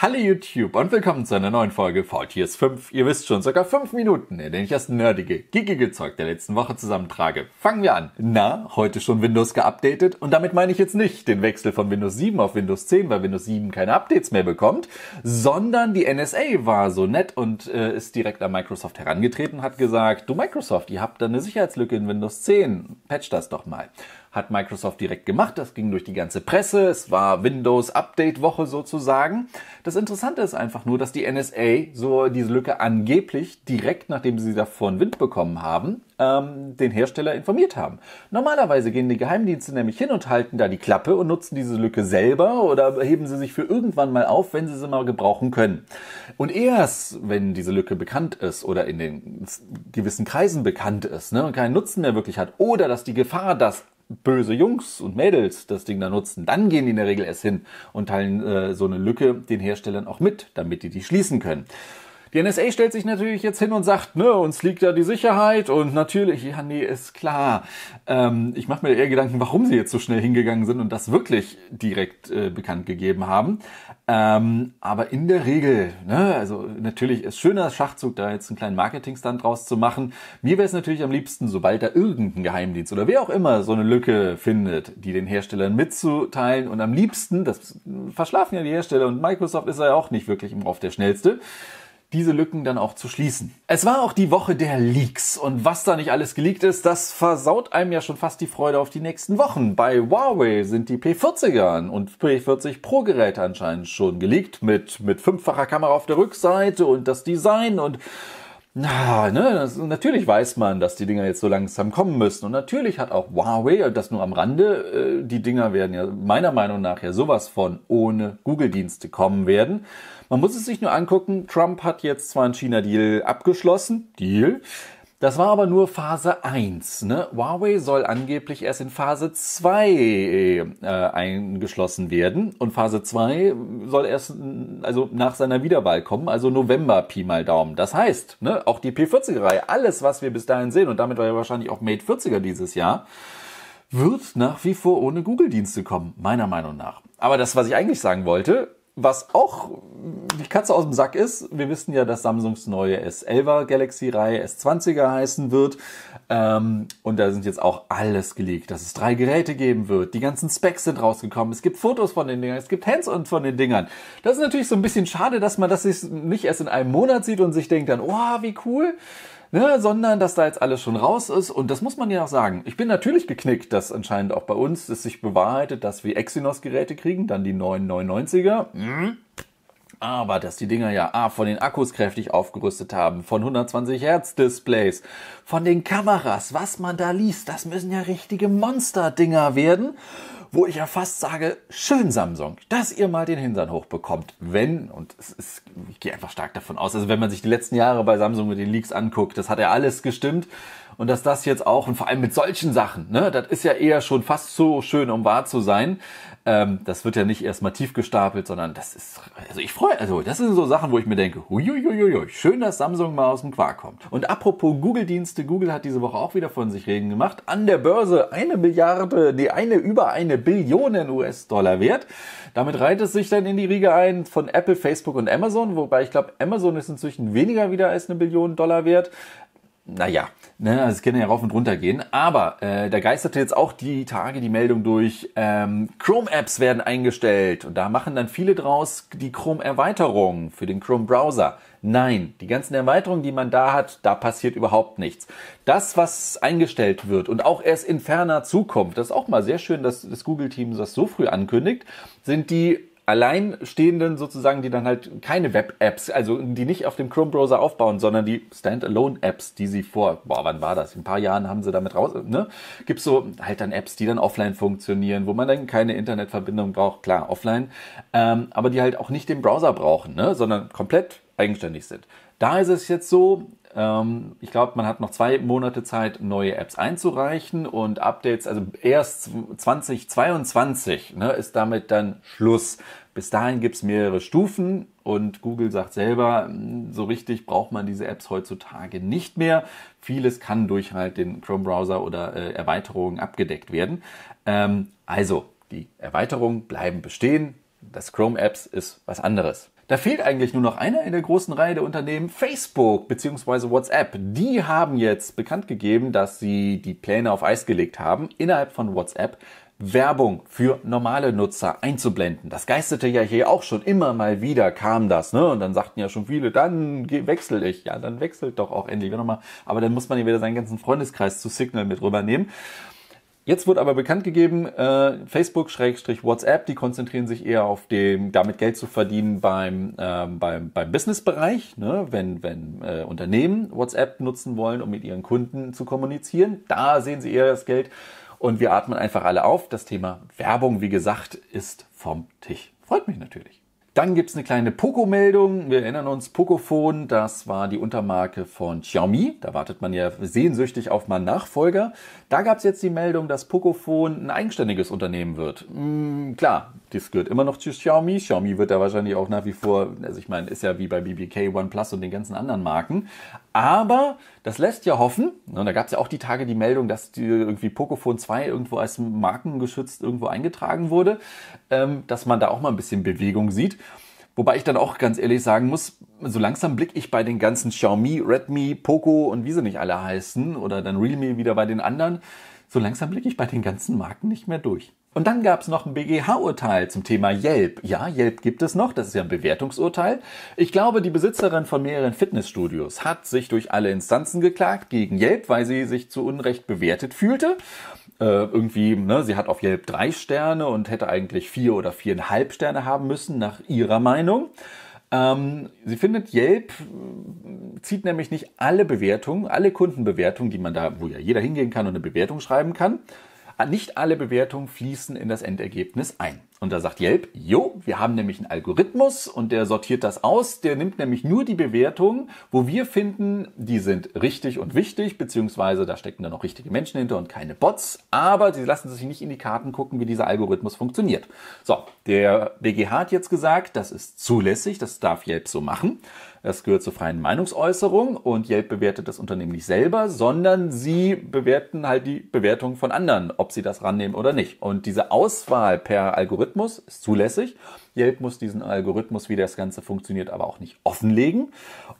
Hallo YouTube und willkommen zu einer neuen Folge VTS 5. Ihr wisst schon, circa 5 Minuten, in denen ich das nerdige, geekige Zeug der letzten Woche zusammentrage. Fangen wir an. Na, heute schon Windows geupdatet und damit meine ich jetzt nicht den Wechsel von Windows 7 auf Windows 10, weil Windows 7 keine Updates mehr bekommt, sondern die NSA war so nett und äh, ist direkt an Microsoft herangetreten und hat gesagt, du Microsoft, ihr habt da eine Sicherheitslücke in Windows 10, patch das doch mal hat Microsoft direkt gemacht. Das ging durch die ganze Presse. Es war Windows Update Woche sozusagen. Das Interessante ist einfach nur, dass die NSA so diese Lücke angeblich direkt nachdem sie davon Wind bekommen haben, ähm, den Hersteller informiert haben. Normalerweise gehen die Geheimdienste nämlich hin und halten da die Klappe und nutzen diese Lücke selber oder heben sie sich für irgendwann mal auf, wenn sie sie mal gebrauchen können. Und erst, wenn diese Lücke bekannt ist oder in den gewissen Kreisen bekannt ist ne, und keinen Nutzen mehr wirklich hat oder dass die Gefahr, dass böse Jungs und Mädels das Ding da nutzen, dann gehen die in der Regel erst hin und teilen äh, so eine Lücke den Herstellern auch mit, damit die die schließen können. Die NSA stellt sich natürlich jetzt hin und sagt, ne, uns liegt ja die Sicherheit und natürlich, ja, nee, ist klar. Ähm, ich mache mir eher Gedanken, warum sie jetzt so schnell hingegangen sind und das wirklich direkt äh, bekannt gegeben haben. Ähm, aber in der Regel, ne, also natürlich ist schöner Schachzug, da jetzt einen kleinen Marketingstand draus zu machen. Mir wäre es natürlich am liebsten, sobald da irgendein Geheimdienst oder wer auch immer so eine Lücke findet, die den Herstellern mitzuteilen und am liebsten, das verschlafen ja die Hersteller und Microsoft ist ja auch nicht wirklich im Rauf der schnellste, diese Lücken dann auch zu schließen. Es war auch die Woche der Leaks und was da nicht alles geleakt ist, das versaut einem ja schon fast die Freude auf die nächsten Wochen. Bei Huawei sind die P40er und P40 Pro Geräte anscheinend schon geleakt mit, mit fünffacher Kamera auf der Rückseite und das Design und na, ne, das, natürlich weiß man, dass die Dinger jetzt so langsam kommen müssen. Und natürlich hat auch Huawei, das nur am Rande, äh, die Dinger werden ja meiner Meinung nach ja sowas von ohne Google-Dienste kommen werden. Man muss es sich nur angucken, Trump hat jetzt zwar einen China-Deal abgeschlossen, Deal, das war aber nur Phase 1. Ne? Huawei soll angeblich erst in Phase 2 äh, eingeschlossen werden. Und Phase 2 soll erst also nach seiner Wiederwahl kommen, also November Pi mal Daumen. Das heißt, ne, auch die P40-Reihe, alles, was wir bis dahin sehen, und damit war ja wahrscheinlich auch Mate 40er dieses Jahr, wird nach wie vor ohne Google-Dienste kommen, meiner Meinung nach. Aber das, was ich eigentlich sagen wollte, was auch die Katze aus dem Sack ist, wir wissen ja, dass Samsungs neue S11er Galaxy-Reihe S20er heißen wird. Ähm, und da sind jetzt auch alles geleakt, dass es drei Geräte geben wird. Die ganzen Specs sind rausgekommen. Es gibt Fotos von den Dingern, es gibt Hands-on von den Dingern. Das ist natürlich so ein bisschen schade, dass man das nicht erst in einem Monat sieht und sich denkt dann, oh, wie cool ne, sondern dass da jetzt alles schon raus ist. Und das muss man ja auch sagen. Ich bin natürlich geknickt, dass anscheinend auch bei uns es sich bewahrheitet, dass wir Exynos-Geräte kriegen, dann die 999er. Mhm. Aber dass die Dinger ja A, von den Akkus kräftig aufgerüstet haben, von 120 Hertz Displays, von den Kameras, was man da liest, das müssen ja richtige Monster-Dinger werden wo ich ja fast sage, schön Samsung, dass ihr mal den Hintern hochbekommt. Wenn, und es ist, ich gehe einfach stark davon aus, also wenn man sich die letzten Jahre bei Samsung mit den Leaks anguckt, das hat ja alles gestimmt. Und dass das jetzt auch, und vor allem mit solchen Sachen, ne, das ist ja eher schon fast so schön, um wahr zu sein. Ähm, das wird ja nicht erstmal tief gestapelt, sondern das ist, also ich freue, also das sind so Sachen, wo ich mir denke, huiuiuiui, schön, dass Samsung mal aus dem Quark kommt. Und apropos Google-Dienste, Google hat diese Woche auch wieder von sich reden gemacht. An der Börse eine Milliarde, die eine über eine Billionen US-Dollar wert. Damit reiht es sich dann in die Riege ein von Apple, Facebook und Amazon, wobei ich glaube, Amazon ist inzwischen weniger wieder als eine Billion Dollar wert naja, ne, also es kann ja rauf und runter gehen. Aber äh, da geisterte jetzt auch die Tage die Meldung durch, ähm, Chrome-Apps werden eingestellt. Und da machen dann viele draus die Chrome-Erweiterung für den Chrome-Browser. Nein, die ganzen Erweiterungen, die man da hat, da passiert überhaupt nichts. Das, was eingestellt wird und auch erst in ferner Zukunft, das ist auch mal sehr schön, dass das Google-Team das so früh ankündigt, sind die Alleinstehenden sozusagen, die dann halt keine Web-Apps, also die nicht auf dem Chrome-Browser aufbauen, sondern die Standalone-Apps, die sie vor, boah, wann war das? In ein paar Jahren haben sie damit raus, ne? Gibt so halt dann Apps, die dann offline funktionieren, wo man dann keine Internetverbindung braucht, klar, offline, ähm, aber die halt auch nicht den Browser brauchen, ne? sondern komplett eigenständig sind. Da ist es jetzt so, ähm, ich glaube, man hat noch zwei Monate Zeit, neue Apps einzureichen und Updates, also erst 2022 ne, ist damit dann Schluss. Bis dahin gibt es mehrere Stufen und Google sagt selber, hm, so richtig braucht man diese Apps heutzutage nicht mehr. Vieles kann durch halt den Chrome-Browser oder äh, Erweiterungen abgedeckt werden. Ähm, also, die Erweiterungen bleiben bestehen. Das Chrome Apps ist was anderes. Da fehlt eigentlich nur noch einer in der großen Reihe der Unternehmen, Facebook bzw. WhatsApp. Die haben jetzt bekannt gegeben, dass sie die Pläne auf Eis gelegt haben, innerhalb von WhatsApp Werbung für normale Nutzer einzublenden. Das geisterte ja hier auch schon immer mal wieder, kam das, ne? Und dann sagten ja schon viele, dann wechsel ich. Ja, dann wechselt doch auch endlich nochmal. Aber dann muss man ja wieder seinen ganzen Freundeskreis zu Signal mit rübernehmen. Jetzt wurde aber bekannt gegeben, äh, Facebook-WhatsApp, die konzentrieren sich eher auf dem, damit Geld zu verdienen beim, äh, beim, beim Business-Bereich, ne? wenn, wenn äh, Unternehmen WhatsApp nutzen wollen, um mit ihren Kunden zu kommunizieren. Da sehen sie eher das Geld und wir atmen einfach alle auf. Das Thema Werbung, wie gesagt, ist vom Tisch. Freut mich natürlich. Dann gibt's eine kleine Poco-Meldung. Wir erinnern uns, Pocophone, das war die Untermarke von Xiaomi. Da wartet man ja sehnsüchtig auf meinen Nachfolger. Da gab's jetzt die Meldung, dass Pocophone ein eigenständiges Unternehmen wird. Hm, klar, das gehört immer noch zu Xiaomi. Xiaomi wird da wahrscheinlich auch nach wie vor, also ich meine, ist ja wie bei BBK, OnePlus und den ganzen anderen Marken. Aber das lässt ja hoffen. Und da gab's ja auch die Tage die Meldung, dass die irgendwie Pocophone 2 irgendwo als markengeschützt irgendwo eingetragen wurde, ähm, dass man da auch mal ein bisschen Bewegung sieht. Wobei ich dann auch ganz ehrlich sagen muss, so langsam blicke ich bei den ganzen Xiaomi, Redmi, Poco und wie sie nicht alle heißen oder dann Realme wieder bei den anderen, so langsam blicke ich bei den ganzen Marken nicht mehr durch. Und dann gab es noch ein BGH-Urteil zum Thema Yelp. Ja, Yelp gibt es noch, das ist ja ein Bewertungsurteil. Ich glaube, die Besitzerin von mehreren Fitnessstudios hat sich durch alle Instanzen geklagt gegen Yelp, weil sie sich zu Unrecht bewertet fühlte. Äh, irgendwie, ne, sie hat auf Yelp drei Sterne und hätte eigentlich vier oder viereinhalb Sterne haben müssen, nach ihrer Meinung. Ähm, sie findet, Yelp äh, zieht nämlich nicht alle Bewertungen, alle Kundenbewertungen, die man da, wo ja jeder hingehen kann und eine Bewertung schreiben kann, nicht alle Bewertungen fließen in das Endergebnis ein. Und da sagt Yelp, jo, wir haben nämlich einen Algorithmus und der sortiert das aus. Der nimmt nämlich nur die Bewertungen, wo wir finden, die sind richtig und wichtig, beziehungsweise da stecken dann noch richtige Menschen hinter und keine Bots. Aber sie lassen sich nicht in die Karten gucken, wie dieser Algorithmus funktioniert. So, der BGH hat jetzt gesagt, das ist zulässig, das darf Yelp so machen. Das gehört zur freien Meinungsäußerung und Yelp bewertet das Unternehmen nicht selber, sondern sie bewerten halt die Bewertung von anderen, ob sie das rannehmen oder nicht. Und diese Auswahl per Algorithmus ist zulässig. Yelp muss diesen Algorithmus, wie das Ganze funktioniert, aber auch nicht offenlegen.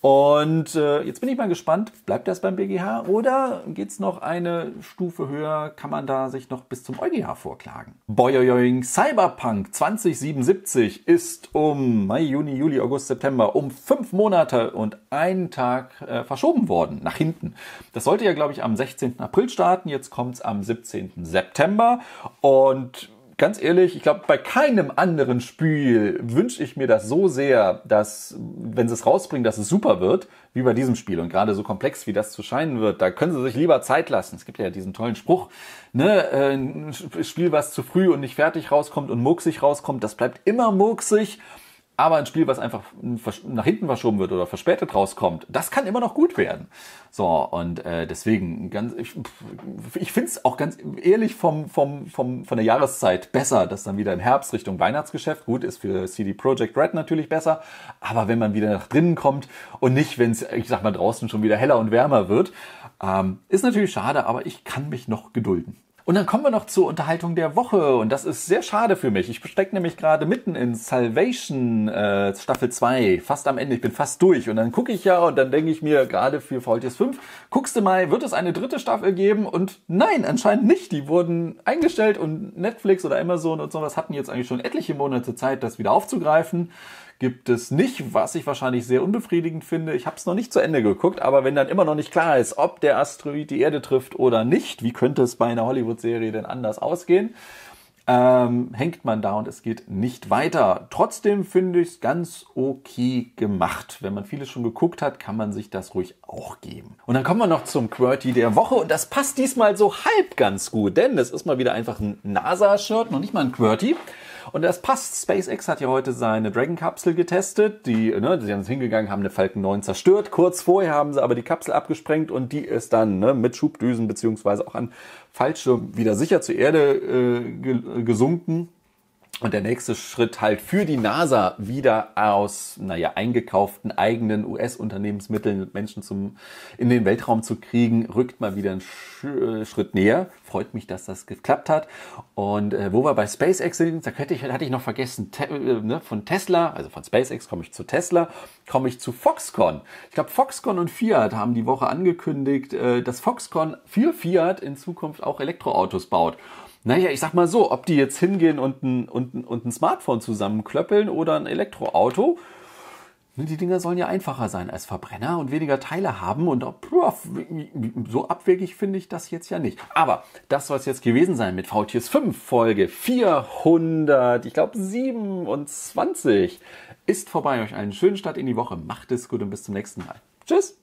Und äh, jetzt bin ich mal gespannt, bleibt das beim BGH oder geht es noch eine Stufe höher? Kann man da sich noch bis zum EuGH vorklagen? Boyoyoing Cyberpunk 2077 ist um Mai, Juni, Juli, August, September um fünf Monate und einen Tag äh, verschoben worden, nach hinten. Das sollte ja, glaube ich, am 16. April starten. Jetzt kommt es am 17. September. Und ganz ehrlich, ich glaube, bei keinem anderen Spiel wünsche ich mir das so sehr, dass, wenn sie es rausbringen, dass es super wird, wie bei diesem Spiel. Und gerade so komplex, wie das zu scheinen wird, da können sie sich lieber Zeit lassen. Es gibt ja diesen tollen Spruch, ne, äh, ein Spiel, was zu früh und nicht fertig rauskommt und murksig rauskommt, das bleibt immer murksig. Aber ein Spiel, was einfach nach hinten verschoben wird oder verspätet rauskommt, das kann immer noch gut werden. So, und äh, deswegen, ganz, ich, ich finde es auch ganz ehrlich vom, vom, vom, von der Jahreszeit besser, dass dann wieder im Herbst Richtung Weihnachtsgeschäft, gut, ist für CD Projekt Red natürlich besser, aber wenn man wieder nach drinnen kommt und nicht, wenn es, ich sag mal, draußen schon wieder heller und wärmer wird, ähm, ist natürlich schade, aber ich kann mich noch gedulden. Und dann kommen wir noch zur Unterhaltung der Woche und das ist sehr schade für mich. Ich stecke nämlich gerade mitten in Salvation äh, Staffel 2, fast am Ende, ich bin fast durch und dann gucke ich ja und dann denke ich mir gerade für VLTS 5, guckst du mal, wird es eine dritte Staffel geben? Und nein, anscheinend nicht. Die wurden eingestellt und Netflix oder Amazon und sowas hatten jetzt eigentlich schon etliche Monate Zeit, das wieder aufzugreifen gibt es nicht, was ich wahrscheinlich sehr unbefriedigend finde. Ich habe es noch nicht zu Ende geguckt, aber wenn dann immer noch nicht klar ist, ob der Asteroid die Erde trifft oder nicht, wie könnte es bei einer Hollywood-Serie denn anders ausgehen? Ähm, hängt man da und es geht nicht weiter. Trotzdem finde ich es ganz okay gemacht. Wenn man vieles schon geguckt hat, kann man sich das ruhig auch geben. Und dann kommen wir noch zum QWERTY der Woche und das passt diesmal so halb ganz gut, denn es ist mal wieder einfach ein NASA-Shirt, noch nicht mal ein QWERTY. Und das passt. SpaceX hat ja heute seine Dragon-Kapsel getestet. Die, ne, die sind hingegangen, haben eine Falcon 9 zerstört. Kurz vorher haben sie aber die Kapsel abgesprengt und die ist dann ne, mit Schubdüsen beziehungsweise auch an Fallschirm wieder sicher zur Erde äh, gesunken. Und der nächste Schritt halt für die NASA wieder aus, naja, eingekauften eigenen US-Unternehmensmitteln Menschen zum, in den Weltraum zu kriegen, rückt mal wieder einen Sch äh, Schritt näher. Freut mich, dass das geklappt hat. Und äh, wo wir bei SpaceX sind, da hätte ich, hatte ich noch vergessen, te äh, ne, von Tesla, also von SpaceX komme ich zu Tesla, komme ich zu Foxconn. Ich glaube, Foxconn und Fiat haben die Woche angekündigt, äh, dass Foxconn für Fiat in Zukunft auch Elektroautos baut. Naja, ich sag mal so, ob die jetzt hingehen und ein, und und ein Smartphone zusammenklöppeln oder ein Elektroauto, ne, die Dinger sollen ja einfacher sein als Verbrenner und weniger Teile haben. Und so abwegig finde ich das jetzt ja nicht. Aber das soll es jetzt gewesen sein mit VTS 5 Folge 400, ich glaube 27. Ist vorbei. Euch einen schönen Start in die Woche. Macht es gut und bis zum nächsten Mal. Tschüss.